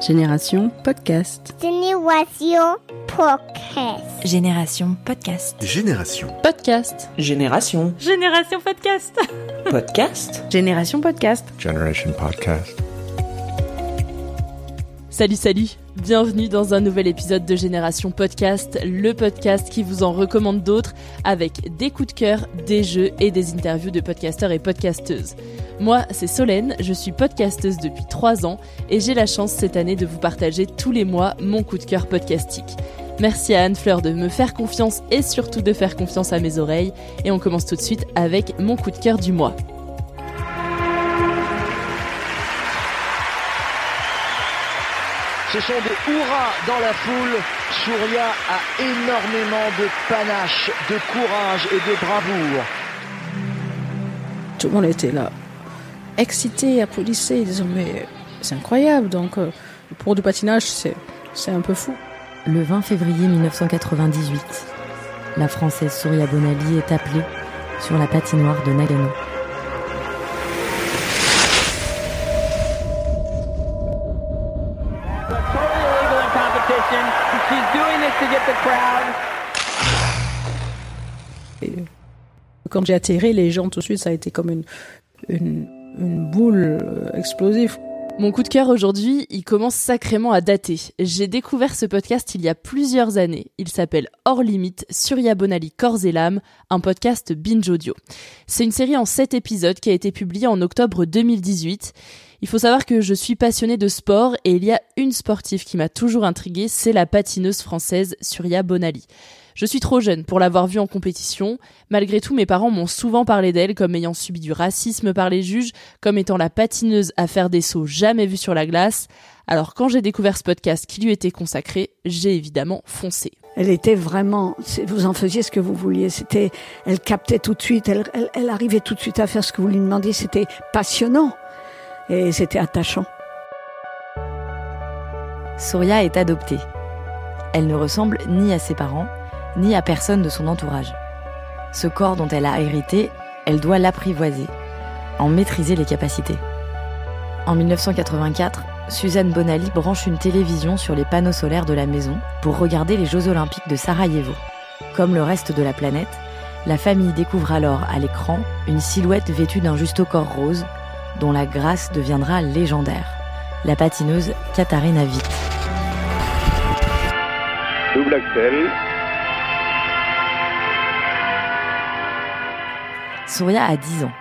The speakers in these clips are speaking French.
Génération Podcast. Génération Podcast. Génération Podcast. Génération. Podcast. Génération. Génération Podcast. Podcast. Génération Podcast. Generation Podcast. Salut, salut. Bienvenue dans un nouvel épisode de Génération Podcast, le podcast qui vous en recommande d'autres avec des coups de cœur, des jeux et des interviews de podcasteurs et podcasteuses. Moi, c'est Solène, je suis podcasteuse depuis 3 ans et j'ai la chance cette année de vous partager tous les mois mon coup de cœur podcastique. Merci à Anne Fleur de me faire confiance et surtout de faire confiance à mes oreilles. Et on commence tout de suite avec mon coup de cœur du mois. Ce sont des hurrahs dans la foule. Souria a énormément de panache, de courage et de bravoure. Tout le monde était là, excité, applaudissait, disant mais c'est incroyable. Donc euh, pour du patinage, c'est c'est un peu fou. Le 20 février 1998, la Française Souria Bonali est appelée sur la patinoire de Nagano. Quand j'ai atterri, les gens tout de suite, ça a été comme une, une, une boule euh, explosive. Mon coup de cœur aujourd'hui, il commence sacrément à dater. J'ai découvert ce podcast il y a plusieurs années. Il s'appelle Hors Limite, Surya Bonali Corps et l'âme, un podcast binge audio. C'est une série en 7 épisodes qui a été publiée en octobre 2018. Il faut savoir que je suis passionnée de sport et il y a une sportive qui m'a toujours intriguée, c'est la patineuse française Surya Bonali. Je suis trop jeune pour l'avoir vue en compétition. Malgré tout, mes parents m'ont souvent parlé d'elle comme ayant subi du racisme par les juges, comme étant la patineuse à faire des sauts jamais vus sur la glace. Alors quand j'ai découvert ce podcast qui lui était consacré, j'ai évidemment foncé. Elle était vraiment, vous en faisiez ce que vous vouliez. C'était, elle captait tout de suite, elle, elle, elle arrivait tout de suite à faire ce que vous lui demandiez. C'était passionnant et c'était attachant. Souria est adoptée. Elle ne ressemble ni à ses parents, ni à personne de son entourage. Ce corps dont elle a hérité, elle doit l'apprivoiser, en maîtriser les capacités. En 1984, Suzanne Bonali branche une télévision sur les panneaux solaires de la maison pour regarder les Jeux olympiques de Sarajevo. Comme le reste de la planète, la famille découvre alors à l'écran une silhouette vêtue d'un juste corps rose, dont la grâce deviendra légendaire. La patineuse Katharina Witt. Double. Souria a 10 ans.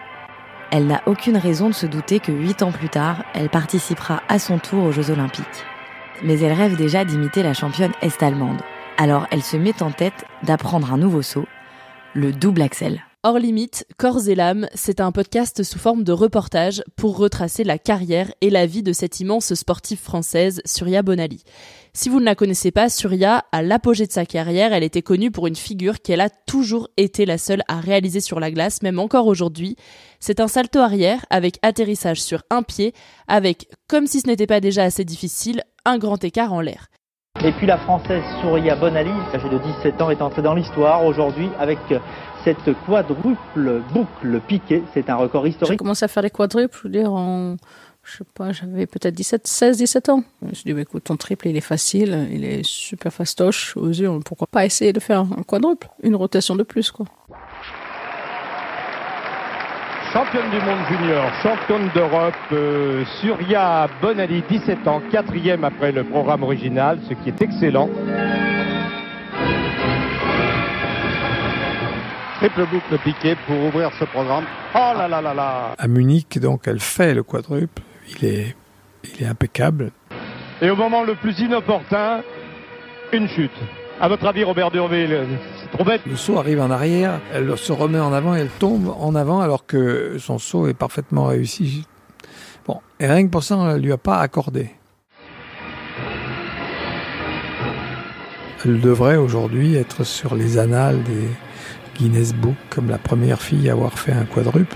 Elle n'a aucune raison de se douter que 8 ans plus tard, elle participera à son tour aux Jeux Olympiques. Mais elle rêve déjà d'imiter la championne est-allemande. Alors elle se met en tête d'apprendre un nouveau saut, le double axel. Hors limite, Corps et l'âme, c'est un podcast sous forme de reportage pour retracer la carrière et la vie de cette immense sportive française, Surya Bonali. Si vous ne la connaissez pas, Surya, à l'apogée de sa carrière, elle était connue pour une figure qu'elle a toujours été la seule à réaliser sur la glace, même encore aujourd'hui. C'est un salto arrière avec atterrissage sur un pied, avec, comme si ce n'était pas déjà assez difficile, un grand écart en l'air. Et puis la française Souria Bonali, âgée de 17 ans, est entrée dans l'histoire aujourd'hui avec cette quadruple boucle piquée. C'est un record J'ai historique. commencé à faire les quadruples, je veux dire, en, je sais pas, j'avais peut-être 17, 16, 17 ans. Je me suis dit, bah, écoute, ton triple, il est facile, il est super fastoche. Aux yeux, pourquoi pas essayer de faire un quadruple, une rotation de plus, quoi. Championne du monde junior, championne d'Europe, euh, Surya Bonali, 17 ans, quatrième après le programme original, ce qui est excellent. Triple boucle piquée pour ouvrir ce programme. Oh là là là là À Munich, donc, elle fait le quadruple. Il est, il est impeccable. Et au moment le plus inopportun, une chute. À votre avis, Robert Durville, c'est trop bête Le saut arrive en arrière, elle se remet en avant et elle tombe en avant alors que son saut est parfaitement réussi. Bon, et rien que pour ça, on ne lui a pas accordé. Elle devrait aujourd'hui être sur les annales des Guinness Book comme la première fille à avoir fait un quadruple.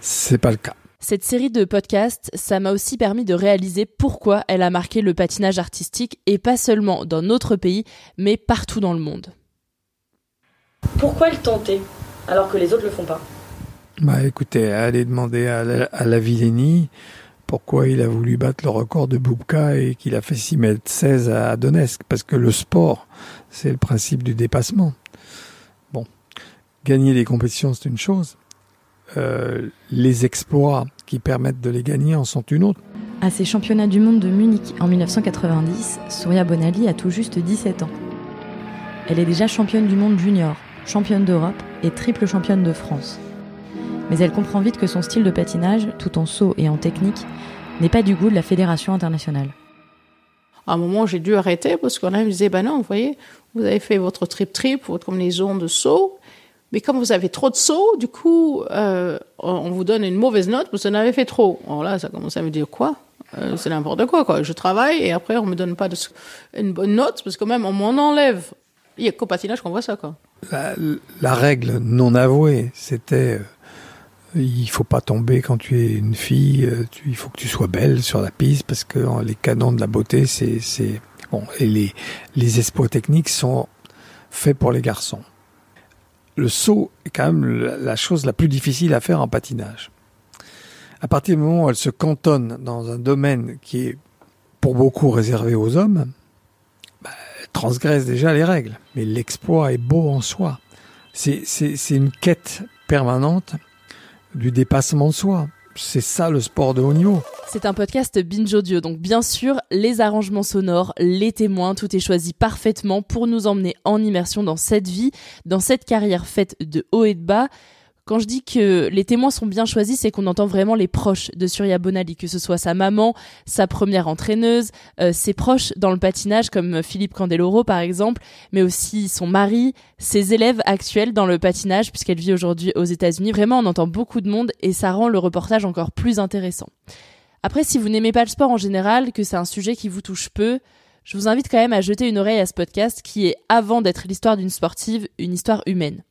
C'est pas le cas. Cette série de podcasts, ça m'a aussi permis de réaliser pourquoi elle a marqué le patinage artistique et pas seulement dans notre pays, mais partout dans le monde. Pourquoi elle tentait alors que les autres le font pas? Bah écoutez, allez demander à la, à la Villeni pourquoi il a voulu battre le record de Boubka et qu'il a fait 6 mètres 16 à Donetsk. Parce que le sport, c'est le principe du dépassement. Bon, gagner les compétitions, c'est une chose. Euh, les exploits qui permettent de les gagner en sont une autre. À ces championnats du monde de Munich en 1990, Souria Bonali a tout juste 17 ans. Elle est déjà championne du monde junior, championne d'Europe et triple championne de France. Mais elle comprend vite que son style de patinage, tout en saut et en technique, n'est pas du goût de la fédération internationale. À un moment, j'ai dû arrêter parce qu'on me disait, ben non, vous voyez, vous avez fait votre trip-trip, votre combinaison de saut, mais comme vous avez trop de sauts, du coup, euh, on vous donne une mauvaise note parce que vous en avez fait trop. Alors là, ça commence à me dire quoi? Euh, C'est n'importe quoi, quoi. Je travaille et après, on me donne pas une bonne note parce que même on m'en enlève. Il y a qu'au patinage qu'on voit ça, quoi. La, règle non avouée, c'était euh, il faut pas tomber quand tu es une fille. il faut que tu sois belle sur la piste parce que les canons de la beauté, c'est bon. Et les les exploits techniques sont faits pour les garçons. Le saut est quand même la, chose la plus difficile à faire en patinage. À partir du moment où elle se cantonne dans un domaine qui est pour beaucoup réservé aux hommes, bah, elle transgresse déjà les règles. Mais l'exploit est beau en soi. C'est une quête permanente du dépassement de soi. C'est ça le sport de haut niveau. C'est un podcast binge audio, donc bien sûr, les arrangements sonores, les témoins, tout est choisi parfaitement pour nous emmener en immersion dans cette vie, dans cette carrière faite de haut et de bas. Quand je dis que les témoins sont bien choisis, c'est qu'on entend vraiment les proches de Surya Bonali, que ce soit sa maman, sa première entraîneuse, euh, ses proches dans le patinage comme Philippe Candeloro par exemple, mais aussi son mari, ses élèves actuels dans le patinage puisqu'elle vit aujourd'hui aux États-Unis. Vraiment, on entend beaucoup de monde et ça rend le reportage encore plus intéressant. Après, si vous n'aimez pas le sport en général, que c'est un sujet qui vous touche peu, je vous invite quand même à jeter une oreille à ce podcast qui est, avant d'être l'histoire d'une sportive, une histoire humaine.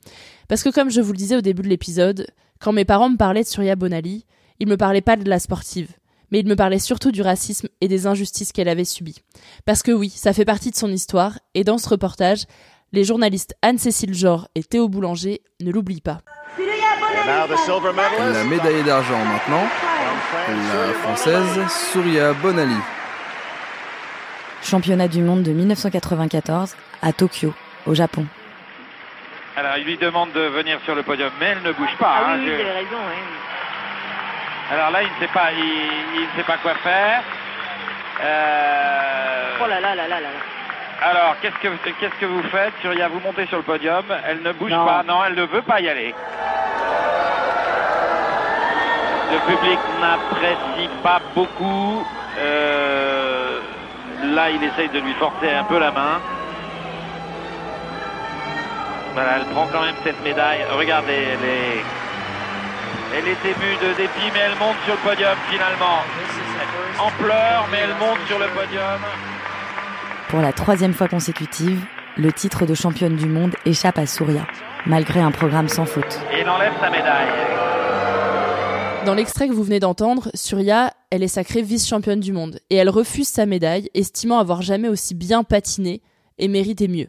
Parce que comme je vous le disais au début de l'épisode, quand mes parents me parlaient de Surya Bonali, ils me parlaient pas de la sportive, mais ils me parlaient surtout du racisme et des injustices qu'elle avait subies. Parce que oui, ça fait partie de son histoire, et dans ce reportage, les journalistes Anne-Cécile Jor et Théo Boulanger ne l'oublient pas. La médaillée d'argent maintenant, la française Souria Bonali. Championnat du monde de 1994 à Tokyo, au Japon. Alors, il lui demande de venir sur le podium, mais elle ne bouge pas. Ah hein, oui, je- raison, oui. Alors là, il ne sait pas, il, il ne sait pas quoi faire. Euh, Oh là là là là là là. Alors, qu'est-ce que qu'est-ce que vous faites Surya, vous montez sur le podium. Elle ne bouge Non. pas. Non, elle ne veut pas y aller. Le public n'apprécie pas beaucoup. Euh, là, il essaye de lui forcer un peu la main. Voilà, elle prend quand même cette médaille. Regardez, elle est, elle est émue de dépit, mais elle monte sur le podium finalement. En pleurs, mais elle monte sur le podium. Pour la troisième fois consécutive, le titre de championne du monde échappe à Souria, malgré un programme sans faute. Et enlève sa médaille. Dans l'extrait que vous venez d'entendre, Surya, elle est sacrée vice-championne du monde et elle refuse sa médaille, estimant avoir jamais aussi bien patiné et mérité mieux.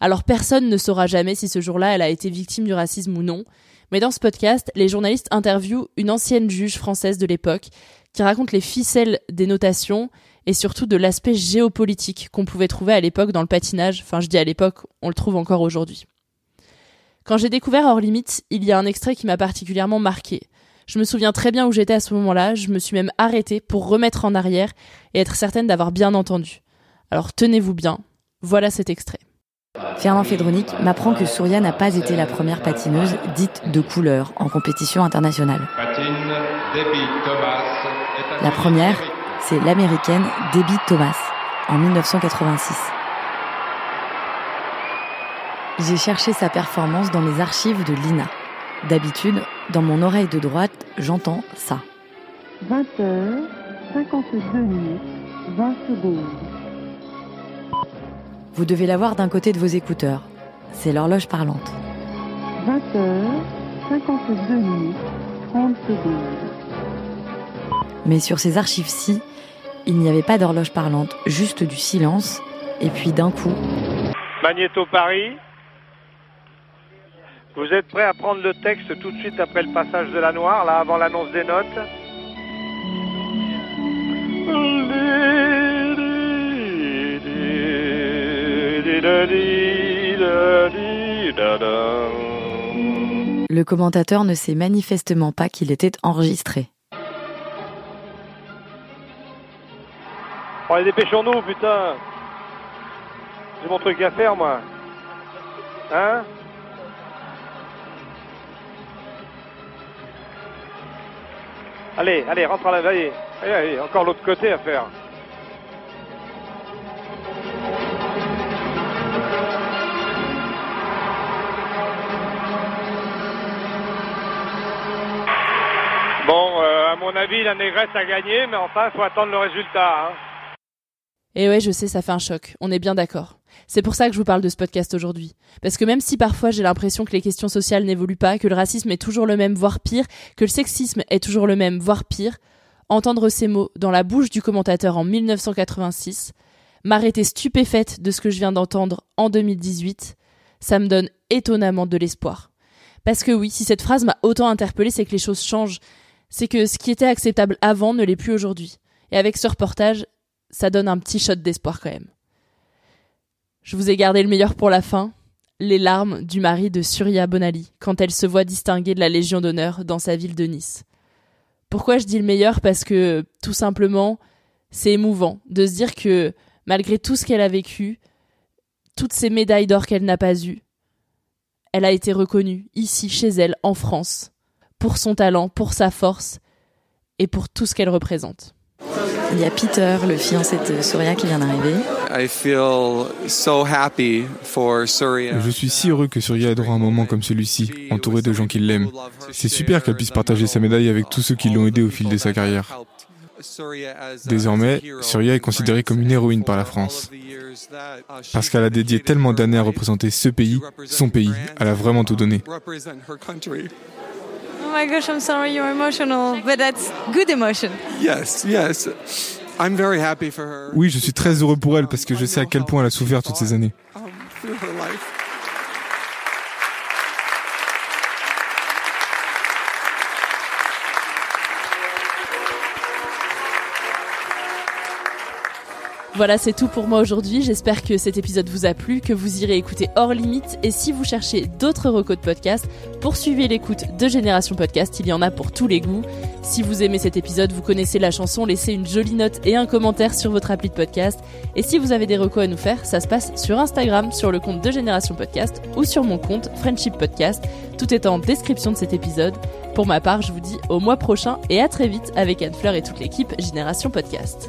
Alors personne ne saura jamais si ce jour-là elle a été victime du racisme ou non, mais dans ce podcast, les journalistes interviewent une ancienne juge française de l'époque qui raconte les ficelles des notations et surtout de l'aspect géopolitique qu'on pouvait trouver à l'époque dans le patinage, enfin je dis à l'époque, on le trouve encore aujourd'hui. Quand j'ai découvert Hors Limite, il y a un extrait qui m'a particulièrement marqué. Je me souviens très bien où j'étais à ce moment-là, je me suis même arrêtée pour remettre en arrière et être certaine d'avoir bien entendu. Alors tenez-vous bien, voilà cet extrait. Fernand Fédronic m'apprend que Souria n'a pas été la première patineuse dite de couleur en compétition internationale. La première, c'est l'américaine Debbie Thomas, en 1986. J'ai cherché sa performance dans les archives de l'INA. D'habitude, dans mon oreille de droite, j'entends ça. 20h, 52 minutes, 20 secondes. Vous devez l'avoir d'un côté de vos écouteurs. C'est l'horloge parlante. 20h, 52 minutes, 30 secondes. Mais sur ces archives-ci, il n'y avait pas d'horloge parlante, juste du silence, et puis d'un coup, Magnéto Paris. Vous êtes prêt à prendre le texte tout de suite après le passage de la noire, là, avant l'annonce des notes le commentateur ne sait manifestement pas qu'il était enregistré. Allez, dépêchons-nous, putain J'ai mon truc à faire, moi. Hein Allez, allez, rentre à la veille. Allez, allez, encore l'autre côté à faire. Bon, euh, à mon avis, la négresse a gagné, mais enfin, il faut attendre le résultat. Hein. Et ouais, je sais, ça fait un choc. On est bien d'accord. C'est pour ça que je vous parle de ce podcast aujourd'hui. Parce que même si parfois j'ai l'impression que les questions sociales n'évoluent pas, que le racisme est toujours le même, voire pire, que le sexisme est toujours le même, voire pire, entendre ces mots dans la bouche du commentateur en 1986, m'arrêter stupéfaite de ce que je viens d'entendre en 2018, ça me donne étonnamment de l'espoir. Parce que oui, si cette phrase m'a autant interpellée, c'est que les choses changent. C'est que ce qui était acceptable avant ne l'est plus aujourd'hui. Et avec ce reportage, ça donne un petit shot d'espoir quand même. Je vous ai gardé le meilleur pour la fin, les larmes du mari de Surya Bonali quand elle se voit distinguée de la Légion d'honneur dans sa ville de Nice. Pourquoi je dis le meilleur? Parce que, tout simplement, c'est émouvant de se dire que, malgré tout ce qu'elle a vécu, toutes ces médailles d'or qu'elle n'a pas eues, elle a été reconnue, ici, chez elle, en France, pour son talent, pour sa force et pour tout ce qu'elle représente. Il y a Peter, le fiancé de Surya, qui vient d'arriver. Je suis si heureux que Surya ait droit à un moment comme celui-ci, entouré de gens qui l'aiment. C'est super qu'elle puisse partager sa médaille avec tous ceux qui l'ont aidé au fil de sa carrière. Désormais, Surya est considérée comme une héroïne par la France. Parce qu'elle a dédié tellement d'années à représenter ce pays, son pays, elle a vraiment tout donné. Oh my gosh, I'm sorry you're emotional, but that's good emotion. Yes, yes. I'm very happy for her. Oui, je suis très heureux pour elle parce que je sais à quel point elle a souffert toutes ces années. Voilà, c'est tout pour moi aujourd'hui. J'espère que cet épisode vous a plu, que vous irez écouter hors limite. Et si vous cherchez d'autres recos de podcast, poursuivez l'écoute de Génération Podcast. Il y en a pour tous les goûts. Si vous aimez cet épisode, vous connaissez la chanson, laissez une jolie note et un commentaire sur votre appli de podcast. Et si vous avez des recos à nous faire, ça se passe sur Instagram, sur le compte de Génération Podcast ou sur mon compte Friendship Podcast. Tout est en description de cet épisode. Pour ma part, je vous dis au mois prochain et à très vite avec Anne Fleur et toute l'équipe Génération Podcast.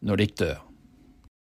når de dør.